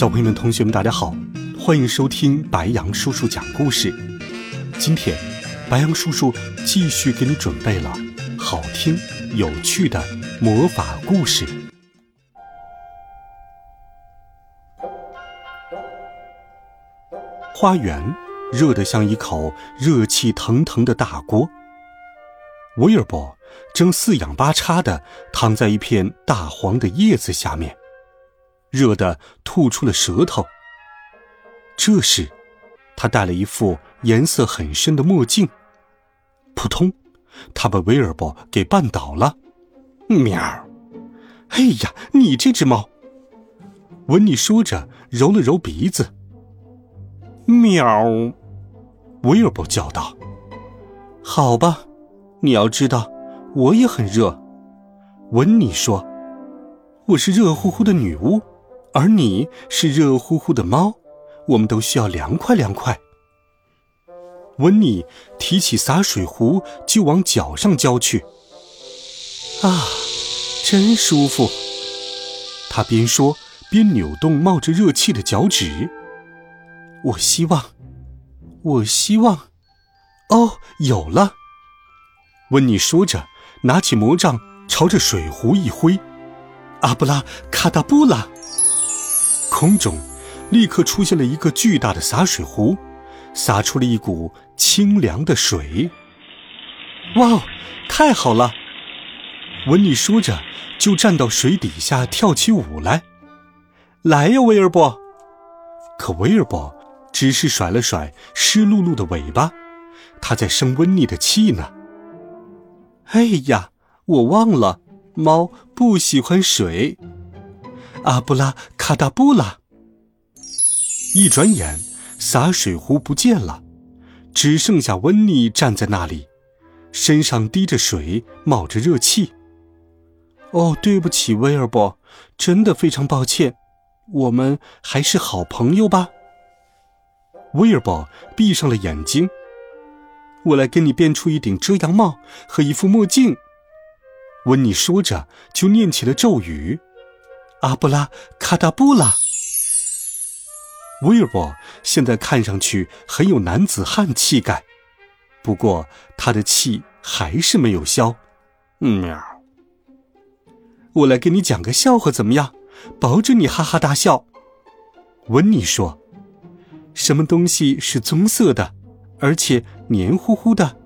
小朋友们、同学们，大家好，欢迎收听白羊叔叔讲故事。今天，白羊叔叔继续给你准备了好听、有趣的魔法故事。花园热得像一口热气腾腾的大锅。威尔伯正四仰八叉的躺在一片大黄的叶子下面。热得吐出了舌头。这时，他戴了一副颜色很深的墨镜。扑通，他把威尔伯给绊倒了。喵！哎呀，你这只猫！温妮说着，揉了揉鼻子。喵！威尔伯叫道：“好吧，你要知道，我也很热。”温妮说：“我是热乎乎的女巫。”而你是热乎乎的猫，我们都需要凉快凉快。温妮提起洒水壶就往脚上浇去。啊，真舒服！他边说边扭动冒着热气的脚趾。我希望，我希望，哦，有了！温妮说着，拿起魔杖朝着水壶一挥，阿布拉卡达布拉。空中立刻出现了一个巨大的洒水壶，洒出了一股清凉的水。哇，太好了！温妮说着，就站到水底下跳起舞来。来呀，威尔伯！可威尔伯只是甩了甩湿漉漉的尾巴，他在生温妮的气呢。哎呀，我忘了，猫不喜欢水。阿布拉卡达布拉！一转眼，洒水壶不见了，只剩下温妮站在那里，身上滴着水，冒着热气。哦，对不起，威尔伯，真的非常抱歉。我们还是好朋友吧。威尔伯闭上了眼睛。我来给你变出一顶遮阳帽和一副墨镜。温妮说着，就念起了咒语。阿布拉卡达布拉，威尔伯现在看上去很有男子汉气概，不过他的气还是没有消。喵！我来给你讲个笑话，怎么样？保准你哈哈大笑。温妮说：“什么东西是棕色的，而且黏糊糊的？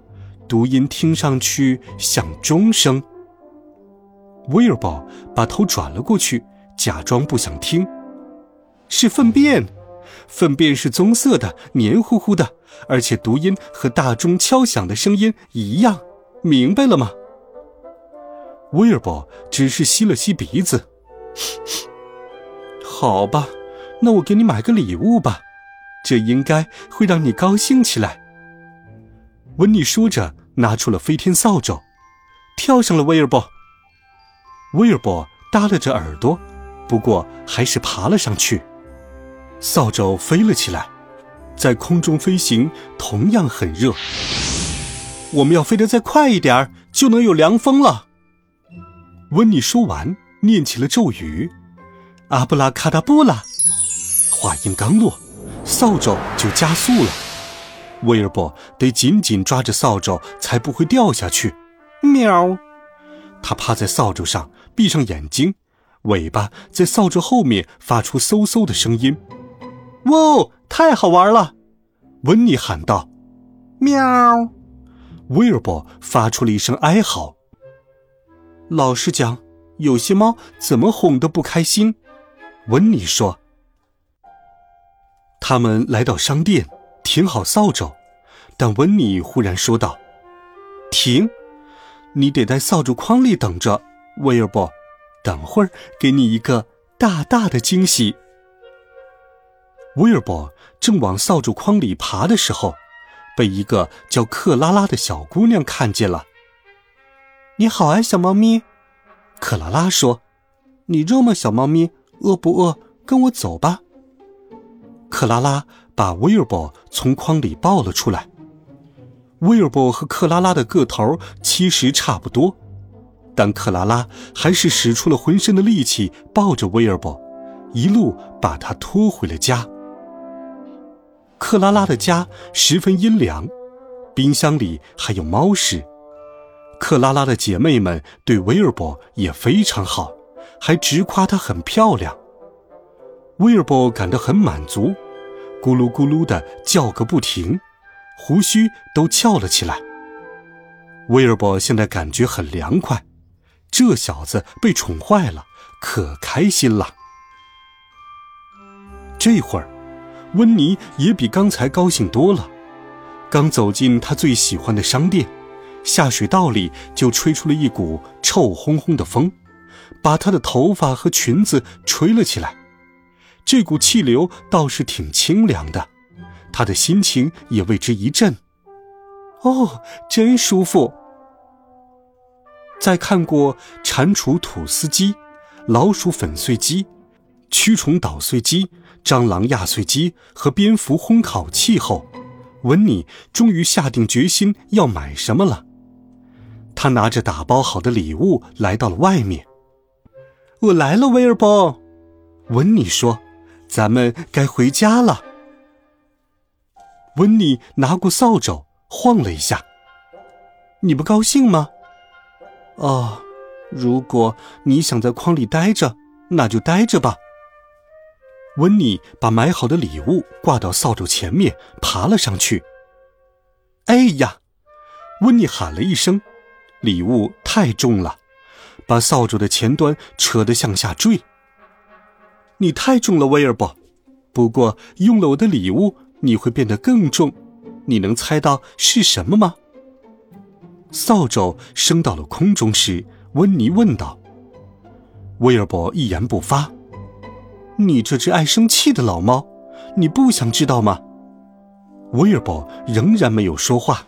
读音听上去像钟声。”威尔伯把头转了过去。假装不想听，是粪便，粪便是棕色的、黏糊糊的，而且读音和大钟敲响的声音一样，明白了吗？威尔伯只是吸了吸鼻子。好吧，那我给你买个礼物吧，这应该会让你高兴起来。温妮说着，拿出了飞天扫帚，跳上了威尔伯。威尔伯耷拉着耳朵。不过还是爬了上去，扫帚飞了起来，在空中飞行同样很热。我们要飞得再快一点儿，就能有凉风了。温妮说完，念起了咒语：“阿布拉卡达布拉。”话音刚落，扫帚就加速了。威尔伯得紧紧抓着扫帚，才不会掉下去。喵！他趴在扫帚上，闭上眼睛。尾巴在扫帚后面发出嗖嗖的声音，哇，太好玩了！温妮喊道。喵！威尔伯发出了一声哀嚎。老实讲，有些猫怎么哄都不开心。温妮说。他们来到商店，停好扫帚，但温妮忽然说道：“停！你得在扫帚筐里等着，威尔伯。”等会儿给你一个大大的惊喜。威尔伯正往扫帚筐里爬的时候，被一个叫克拉拉的小姑娘看见了。“你好啊，小猫咪。”克拉拉说，“你热吗，小猫咪？饿不饿？跟我走吧。”克拉拉把威尔伯从筐里抱了出来。威尔伯和克拉拉的个头其实差不多，但克拉拉还是使出了浑身的力气抱着威尔伯，一路把他拖回了家。克拉拉的家十分阴凉，冰箱里还有猫屎。克拉拉的姐妹们对威尔伯也非常好，还直夸她很漂亮。威尔伯感到很满足，咕噜咕噜的叫个不停，胡须都翘了起来。威尔伯现在感觉很凉快，这小子被宠坏了，可开心了。这会儿。温妮也比刚才高兴多了。刚走进他最喜欢的商店，下水道里就吹出了一股臭烘烘的风，把她的头发和裙子吹了起来。这股气流倒是挺清凉的，她的心情也为之一振。哦，真舒服！在看过蟾蜍吐丝机、老鼠粉碎机、蛆虫捣碎机。蟑螂压碎机和蝙蝠烘烤器后，温妮终于下定决心要买什么了。他拿着打包好的礼物来到了外面。我来了，威尔伯。温妮说：“咱们该回家了。”温妮拿过扫帚晃了一下。你不高兴吗？哦，如果你想在筐里待着，那就待着吧。温妮把买好的礼物挂到扫帚前面，爬了上去。哎呀！温妮喊了一声，礼物太重了，把扫帚的前端扯得向下坠。你太重了，威尔伯。不过用了我的礼物，你会变得更重。你能猜到是什么吗？扫帚升到了空中时，温妮问道。威尔伯一言不发。你这只爱生气的老猫，你不想知道吗？威尔伯仍然没有说话。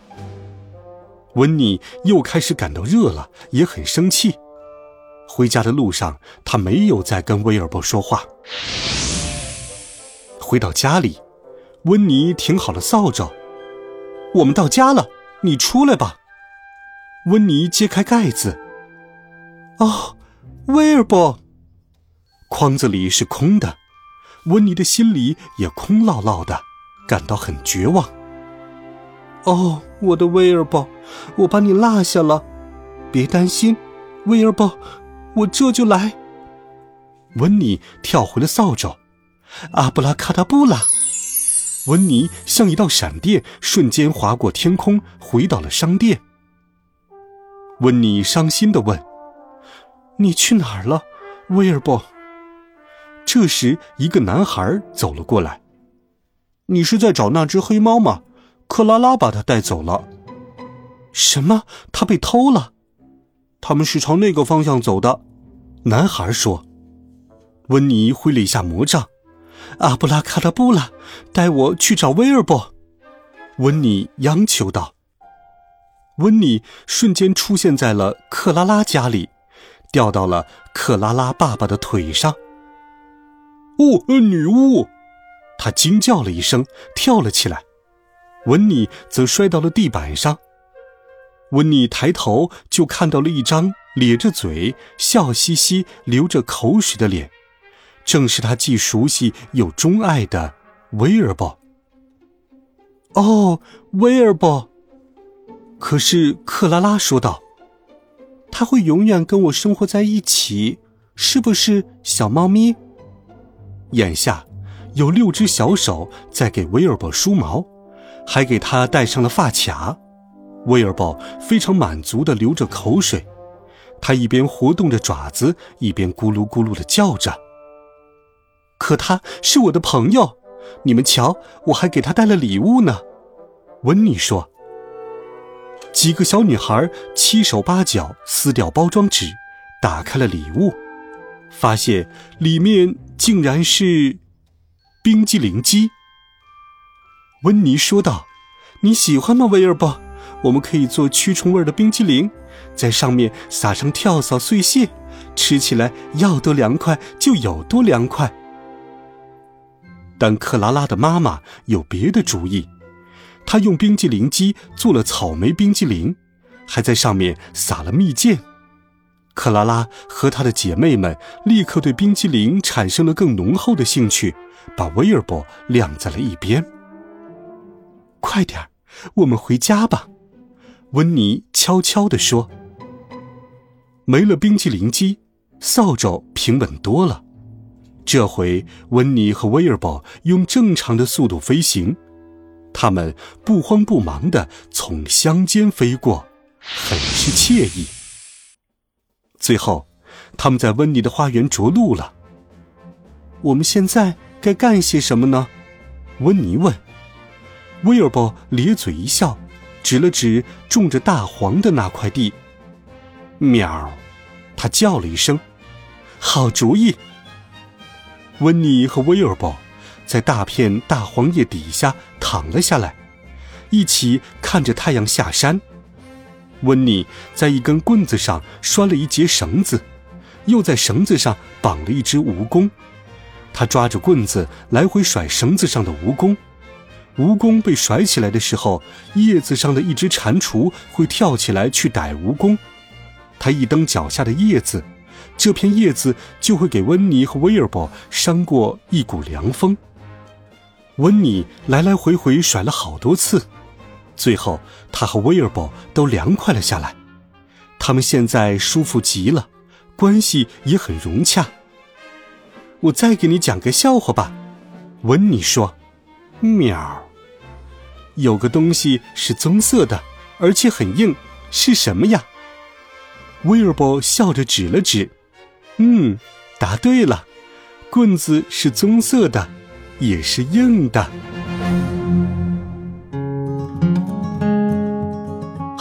温妮又开始感到热了，也很生气。回家的路上，他没有再跟威尔伯说话。回到家里，温妮停好了扫帚。我们到家了，你出来吧。温妮揭开盖子。哦，威尔伯。筐子里是空的，温妮的心里也空落落的，感到很绝望。哦，我的威尔伯，我把你落下了，别担心，威尔伯，我这就来。温妮跳回了扫帚，阿布拉卡达布拉，温妮像一道闪电，瞬间划过天空，回到了商店。温妮伤心的问：“你去哪儿了，威尔伯？”这时，一个男孩走了过来。“你是在找那只黑猫吗？”克拉拉把它带走了。“什么？它被偷了？”“他们是朝那个方向走的。”男孩说。温妮挥了一下魔杖，“阿布拉卡达布拉，带我去找威尔伯。”温妮央求道。温妮瞬间出现在了克拉拉家里，掉到了克拉拉爸爸的腿上。哦，呃女巫！他惊叫了一声，跳了起来。温妮则摔到了地板上。温妮抬头就看到了一张咧着嘴、笑嘻嘻、流着口水的脸，正是他既熟悉又钟爱的威尔伯。哦，威尔伯！可是克拉拉说道：“他会永远跟我生活在一起，是不是，小猫咪？”眼下，有六只小手在给威尔伯梳毛，还给他戴上了发卡。威尔伯非常满足地流着口水，他一边活动着爪子，一边咕噜咕噜地叫着。可他是我的朋友，你们瞧，我还给他带了礼物呢。温妮说。几个小女孩七手八脚撕掉包装纸，打开了礼物。发现里面竟然是冰激凌机。温妮说道：“你喜欢吗，威尔伯？我们可以做驱虫味的冰激凌，在上面撒上跳蚤碎屑，吃起来要多凉快就有多凉快。”但克拉拉的妈妈有别的主意，她用冰激凌机做了草莓冰激凌，还在上面撒了蜜饯。克拉拉和她的姐妹们立刻对冰激凌产生了更浓厚的兴趣，把威尔伯晾在了一边。快点，我们回家吧，温妮悄悄地说。没了冰激凌机，扫帚平稳多了。这回，温妮和威尔伯用正常的速度飞行，他们不慌不忙地从乡间飞过，很是惬意。最后，他们在温妮的花园着陆了。我们现在该干些什么呢？温妮问。威尔伯咧嘴一笑，指了指种着大黄的那块地。喵，他叫了一声：“好主意。”温妮和威尔伯在大片大黄叶底下躺了下来，一起看着太阳下山。温妮在一根棍子上拴了一节绳子，又在绳子上绑了一只蜈蚣。他抓着棍子来回甩绳子上的蜈蚣。蜈蚣被甩起来的时候，叶子上的一只蟾蜍会跳起来去逮蜈蚣。他一蹬脚下的叶子。这片叶子就会给温妮和威尔伯扇过一股凉风。温妮来来回回甩了好多次，最后他和威尔伯都凉快了下来。他们现在舒服极了，关系也很融洽。我再给你讲个笑话吧，温妮说：“喵。”有个东西是棕色的，而且很硬，是什么呀？威尔伯笑着指了指。嗯，答对了，棍子是棕色的，也是硬的。